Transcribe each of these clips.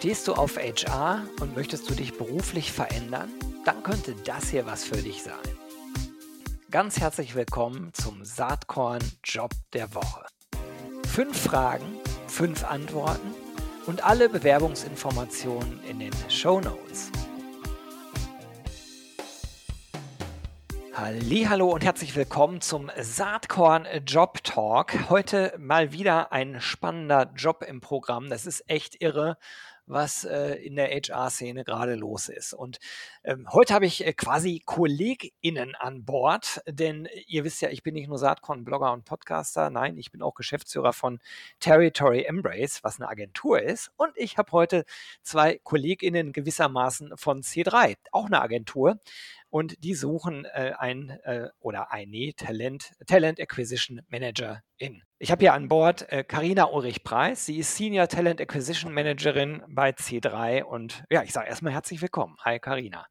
Stehst du auf HR und möchtest du dich beruflich verändern? Dann könnte das hier was für dich sein. Ganz herzlich willkommen zum Saatkorn Job der Woche. Fünf Fragen, fünf Antworten und alle Bewerbungsinformationen in den Show Notes. Hallo und herzlich willkommen zum Saatkorn Job Talk. Heute mal wieder ein spannender Job im Programm. Das ist echt irre was äh, in der HR-Szene gerade los ist. Und ähm, heute habe ich äh, quasi KollegInnen an Bord, denn ihr wisst ja, ich bin nicht nur Saatkorn-Blogger und Podcaster, nein, ich bin auch Geschäftsführer von Territory Embrace, was eine Agentur ist. Und ich habe heute zwei KollegInnen gewissermaßen von C3, auch eine Agentur und die suchen äh, ein äh, oder eine Talent, Talent Acquisition Manager in. Ich habe hier an Bord Karina äh, Ulrich-Preis. Sie ist Senior Talent Acquisition Managerin bei C3 und ja, ich sage erstmal herzlich willkommen. Hi Karina.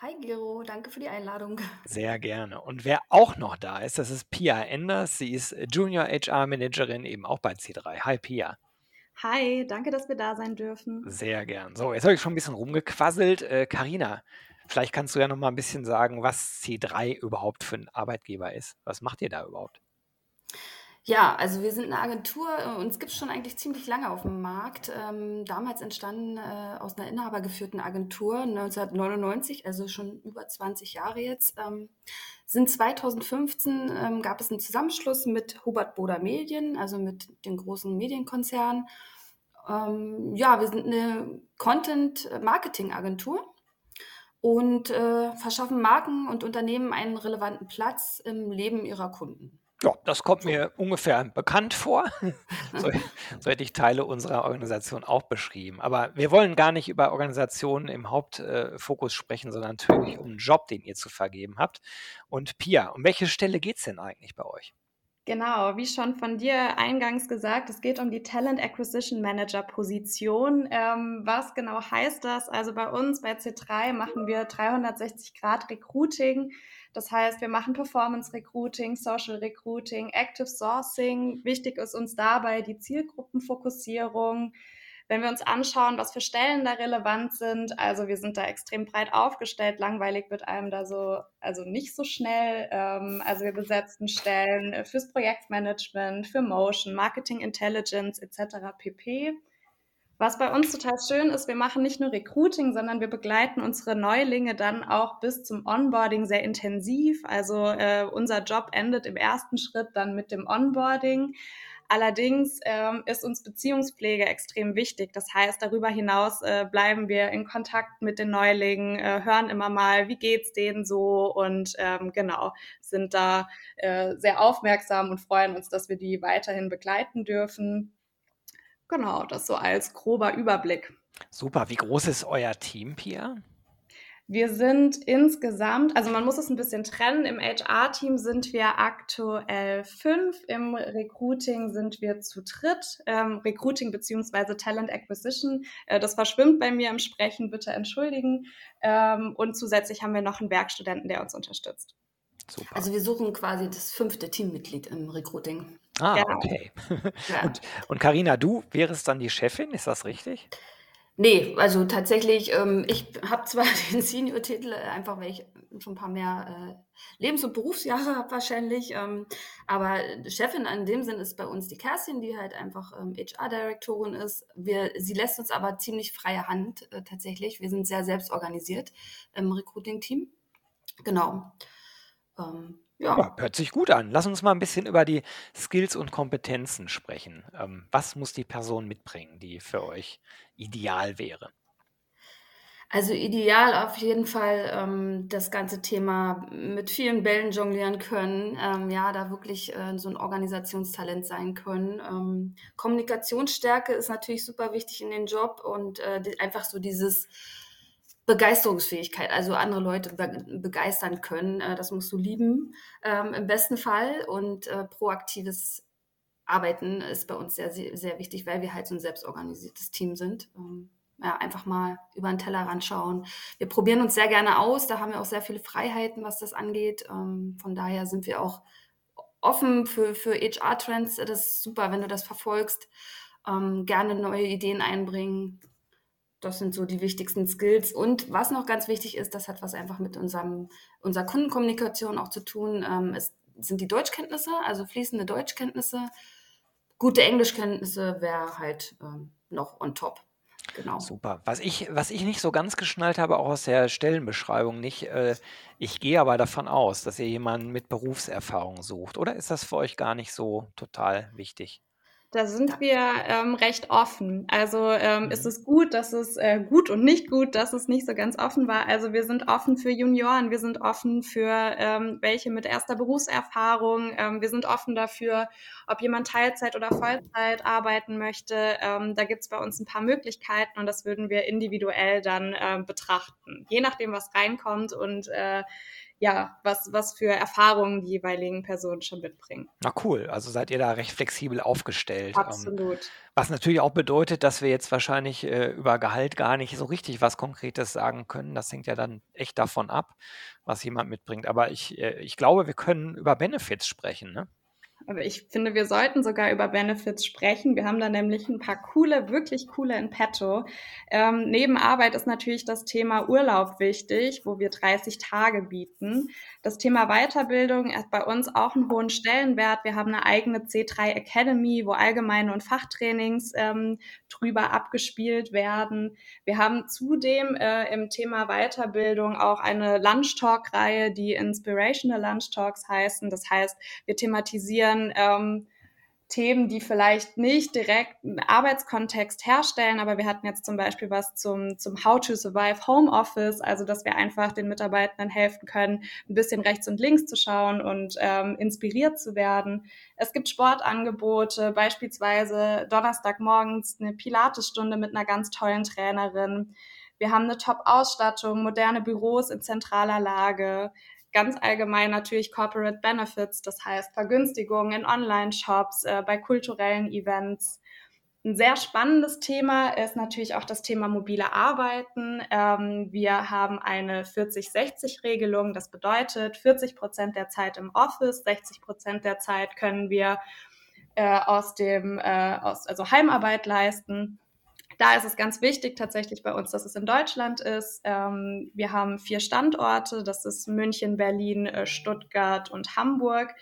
Hi Gero, danke für die Einladung. Sehr gerne. Und wer auch noch da ist, das ist Pia Enders. Sie ist Junior HR Managerin eben auch bei C3. Hi Pia. Hi, danke, dass wir da sein dürfen. Sehr gern. So, jetzt habe ich schon ein bisschen rumgequasselt. Karina, äh, Vielleicht kannst du ja noch mal ein bisschen sagen, was C3 überhaupt für ein Arbeitgeber ist. Was macht ihr da überhaupt? Ja, also wir sind eine Agentur, äh, uns gibt es schon eigentlich ziemlich lange auf dem Markt. Ähm, damals entstanden äh, aus einer inhabergeführten Agentur 1999, also schon über 20 Jahre jetzt. Ähm, sind 2015 ähm, gab es einen Zusammenschluss mit Hubert Boder Medien, also mit den großen Medienkonzernen. Ähm, ja, wir sind eine Content-Marketing-Agentur und äh, verschaffen Marken und Unternehmen einen relevanten Platz im Leben ihrer Kunden. Ja, das kommt mir ungefähr bekannt vor. so, so, hätte ich Teile unserer Organisation auch beschrieben. Aber wir wollen gar nicht über Organisationen im Hauptfokus äh, sprechen, sondern natürlich um einen Job, den ihr zu vergeben habt. Und Pia, um welche Stelle geht es denn eigentlich bei euch? Genau, wie schon von dir eingangs gesagt, es geht um die Talent Acquisition Manager Position. Ähm, was genau heißt das? Also bei uns bei C3 machen wir 360 Grad Recruiting. Das heißt, wir machen Performance Recruiting, Social Recruiting, Active Sourcing. Wichtig ist uns dabei die Zielgruppenfokussierung, wenn wir uns anschauen, was für Stellen da relevant sind, also wir sind da extrem breit aufgestellt, langweilig wird einem da so, also nicht so schnell. Ähm, also wir besetzen Stellen fürs Projektmanagement, für Motion, Marketing Intelligence etc. pp. Was bei uns total schön ist, wir machen nicht nur Recruiting, sondern wir begleiten unsere Neulinge dann auch bis zum Onboarding sehr intensiv. Also äh, unser Job endet im ersten Schritt dann mit dem Onboarding. Allerdings ähm, ist uns Beziehungspflege extrem wichtig. Das heißt, darüber hinaus äh, bleiben wir in Kontakt mit den Neulingen, äh, hören immer mal, wie geht's denen so und ähm, genau, sind da äh, sehr aufmerksam und freuen uns, dass wir die weiterhin begleiten dürfen. Genau, das so als grober Überblick. Super. Wie groß ist euer Team, Pia? Wir sind insgesamt, also man muss es ein bisschen trennen. Im HR-Team sind wir aktuell fünf, im Recruiting sind wir zu dritt. Ähm, Recruiting beziehungsweise Talent Acquisition, äh, das verschwimmt bei mir im Sprechen, bitte entschuldigen. Ähm, und zusätzlich haben wir noch einen Werkstudenten, der uns unterstützt. Super. Also wir suchen quasi das fünfte Teammitglied im Recruiting. Ah, ja. okay. Ja. Und Karina, du wärst dann die Chefin, ist das richtig? Nee, also tatsächlich, ähm, ich habe zwar den Senior-Titel, äh, einfach weil ich schon ein paar mehr äh, Lebens- und Berufsjahre habe wahrscheinlich, ähm, aber Chefin in dem Sinn ist bei uns die Kerstin, die halt einfach ähm, HR-Direktorin ist. Wir, sie lässt uns aber ziemlich freie Hand äh, tatsächlich. Wir sind sehr selbstorganisiert im Recruiting-Team. Genau. Ähm, ja. ja. hört sich gut an. Lass uns mal ein bisschen über die Skills und Kompetenzen sprechen. Ähm, was muss die Person mitbringen, die für euch ideal wäre? Also ideal auf jeden Fall ähm, das ganze Thema mit vielen Bällen jonglieren können, ähm, ja, da wirklich äh, so ein Organisationstalent sein können. Ähm, Kommunikationsstärke ist natürlich super wichtig in den Job und äh, die, einfach so dieses Begeisterungsfähigkeit, also andere Leute be begeistern können. Äh, das musst du lieben ähm, im besten Fall. Und äh, proaktives Arbeiten ist bei uns sehr, sehr, wichtig, weil wir halt so ein selbstorganisiertes Team sind. Ähm, ja, einfach mal über den Tellerrand schauen. Wir probieren uns sehr gerne aus, da haben wir auch sehr viele Freiheiten, was das angeht. Ähm, von daher sind wir auch offen für, für HR-Trends. Das ist super, wenn du das verfolgst. Ähm, gerne neue Ideen einbringen Das sind so die wichtigsten Skills. Und was noch ganz wichtig ist, das hat was einfach mit unserem, unserer Kundenkommunikation auch zu tun, ähm, ist, sind die Deutschkenntnisse, also fließende Deutschkenntnisse. Gute Englischkenntnisse wäre halt ähm, noch on top. Genau. Super. Was ich, was ich nicht so ganz geschnallt habe, auch aus der Stellenbeschreibung nicht, äh, ich gehe aber davon aus, dass ihr jemanden mit Berufserfahrung sucht. Oder ist das für euch gar nicht so total wichtig? Da sind wir ähm, recht offen. Also ähm, ist mhm. es gut, dass es äh, gut und nicht gut, dass es nicht so ganz offen war. Also wir sind offen für Junioren, wir sind offen für ähm, welche mit erster Berufserfahrung, ähm, wir sind offen dafür, ob jemand Teilzeit oder Vollzeit arbeiten möchte. Ähm, da gibt es bei uns ein paar Möglichkeiten und das würden wir individuell dann äh, betrachten, je nachdem, was reinkommt und äh, ja, was, was für Erfahrungen die jeweiligen Personen schon mitbringen. Na cool, also seid ihr da recht flexibel aufgestellt. Ähm, Absolut. Was natürlich auch bedeutet, dass wir jetzt wahrscheinlich äh, über Gehalt gar nicht so richtig was Konkretes sagen können. Das hängt ja dann echt davon ab, was jemand mitbringt. Aber ich, äh, ich glaube, wir können über Benefits sprechen, ne? Aber ich finde, wir sollten sogar über Benefits sprechen. Wir haben da nämlich ein paar coole, wirklich coole in petto. Ähm, neben Arbeit ist natürlich das Thema Urlaub wichtig, wo wir 30 Tage bieten. Das Thema Weiterbildung hat bei uns auch einen hohen Stellenwert. Wir haben eine eigene C3 Academy, wo allgemeine und Fachtrainings ähm, drüber abgespielt werden. Wir haben zudem äh, im Thema Weiterbildung auch eine Lunch Talk-Reihe, die Inspirational Lunch Talks heißen. Das heißt, wir thematisieren ähm, Themen, die vielleicht nicht direkt einen Arbeitskontext herstellen, aber wir hatten jetzt zum Beispiel was zum, zum How to Survive Home Office, also dass wir einfach den Mitarbeitenden helfen können, ein bisschen rechts und links zu schauen und ähm, inspiriert zu werden. Es gibt Sportangebote, beispielsweise Donnerstagmorgens eine Pilatesstunde mit einer ganz tollen Trainerin. Wir haben eine Top-Ausstattung, moderne Büros in zentraler Lage ganz allgemein natürlich Corporate Benefits, das heißt Vergünstigungen in Online-Shops, äh, bei kulturellen Events. Ein sehr spannendes Thema ist natürlich auch das Thema mobile Arbeiten. Ähm, wir haben eine 40-60-Regelung. Das bedeutet, 40 Prozent der Zeit im Office, 60 Prozent der Zeit können wir äh, aus dem, äh, aus, also Heimarbeit leisten. Da ist es ganz wichtig tatsächlich bei uns, dass es in Deutschland ist. Ähm, wir haben vier Standorte, das ist München, Berlin, äh, Stuttgart und Hamburg.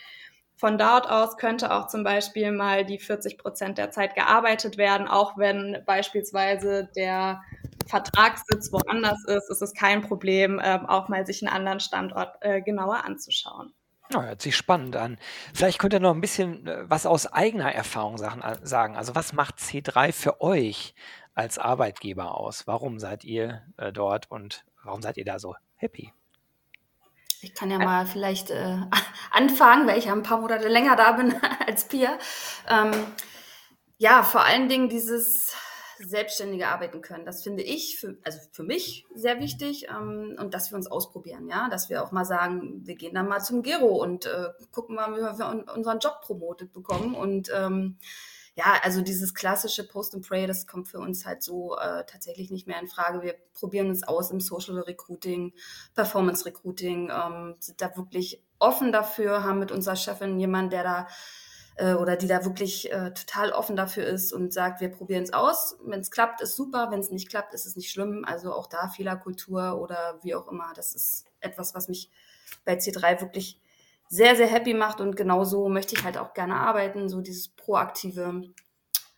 Von dort aus könnte auch zum Beispiel mal die 40 Prozent der Zeit gearbeitet werden, auch wenn beispielsweise der Vertragssitz woanders ist, ist es kein Problem, ähm, auch mal sich einen anderen Standort äh, genauer anzuschauen. Ja, hört sich spannend an. Vielleicht könnt ihr noch ein bisschen äh, was aus eigener Erfahrung sagen. Also was macht C3 für euch als Arbeitgeber aus? Warum seid ihr äh, dort und warum seid ihr da so happy? Ich kann ja mal vielleicht äh, anfangen, weil ich ja ein paar Monate länger da bin als Pia. Ähm, ja, vor allen Dingen dieses selbstständige Arbeiten können. Das finde ich, für, also für mich sehr wichtig ähm, und dass wir uns ausprobieren, ja, dass wir auch mal sagen, wir gehen dann mal zum Gero und äh, gucken mal, wie wir unseren Job promotet bekommen und ähm, ja, also dieses klassische Post and Pray, das kommt für uns halt so äh, tatsächlich nicht mehr in Frage. Wir probieren uns aus im Social Recruiting, Performance Recruiting, ähm, sind da wirklich offen dafür, haben mit unserer Chefin jemanden, der da äh, oder die da wirklich äh, total offen dafür ist und sagt, wir probieren es aus. Wenn es klappt, ist super. Wenn es nicht klappt, ist es nicht schlimm. Also auch da Fehlerkultur oder wie auch immer. Das ist etwas, was mich bei C3 wirklich sehr, sehr happy macht und genauso möchte ich halt auch gerne arbeiten, so dieses proaktive,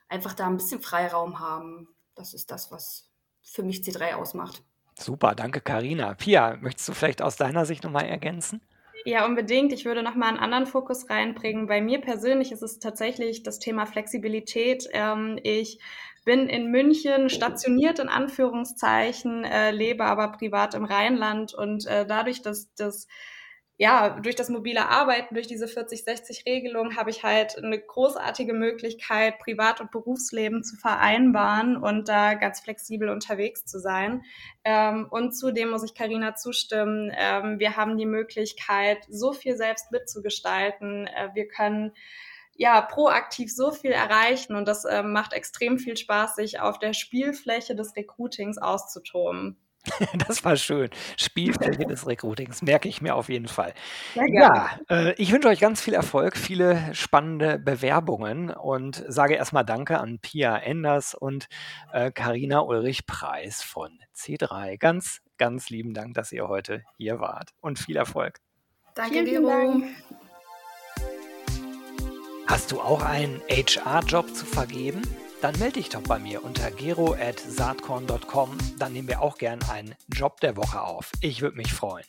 einfach da ein bisschen Freiraum haben. Das ist das, was für mich C3 ausmacht. Super, danke Karina. Pia, möchtest du vielleicht aus deiner Sicht nochmal ergänzen? Ja, unbedingt. Ich würde nochmal einen anderen Fokus reinbringen. Bei mir persönlich ist es tatsächlich das Thema Flexibilität. Ähm, ich bin in München stationiert in Anführungszeichen, äh, lebe aber privat im Rheinland und äh, dadurch, dass das ja, durch das mobile Arbeiten, durch diese 40-60-Regelung habe ich halt eine großartige Möglichkeit, Privat- und Berufsleben zu vereinbaren und da ganz flexibel unterwegs zu sein. Ähm, und zudem muss ich Karina zustimmen. Ähm, wir haben die Möglichkeit, so viel selbst mitzugestalten. Äh, wir können ja, proaktiv so viel erreichen und das äh, macht extrem viel Spaß, sich auf der Spielfläche des Recruitings auszutoben. Das war schön. Spielfläche des Recruitings, merke ich mir auf jeden Fall. Ja, äh, ich wünsche euch ganz viel Erfolg, viele spannende Bewerbungen und sage erstmal Danke an Pia Enders und Karina äh, Ulrich Preis von C3. Ganz, ganz lieben Dank, dass ihr heute hier wart und viel Erfolg. Danke, Gero. Hast du auch einen HR-Job zu vergeben? Dann melde dich doch bei mir unter gero.saatkorn.com. Dann nehmen wir auch gern einen Job der Woche auf. Ich würde mich freuen.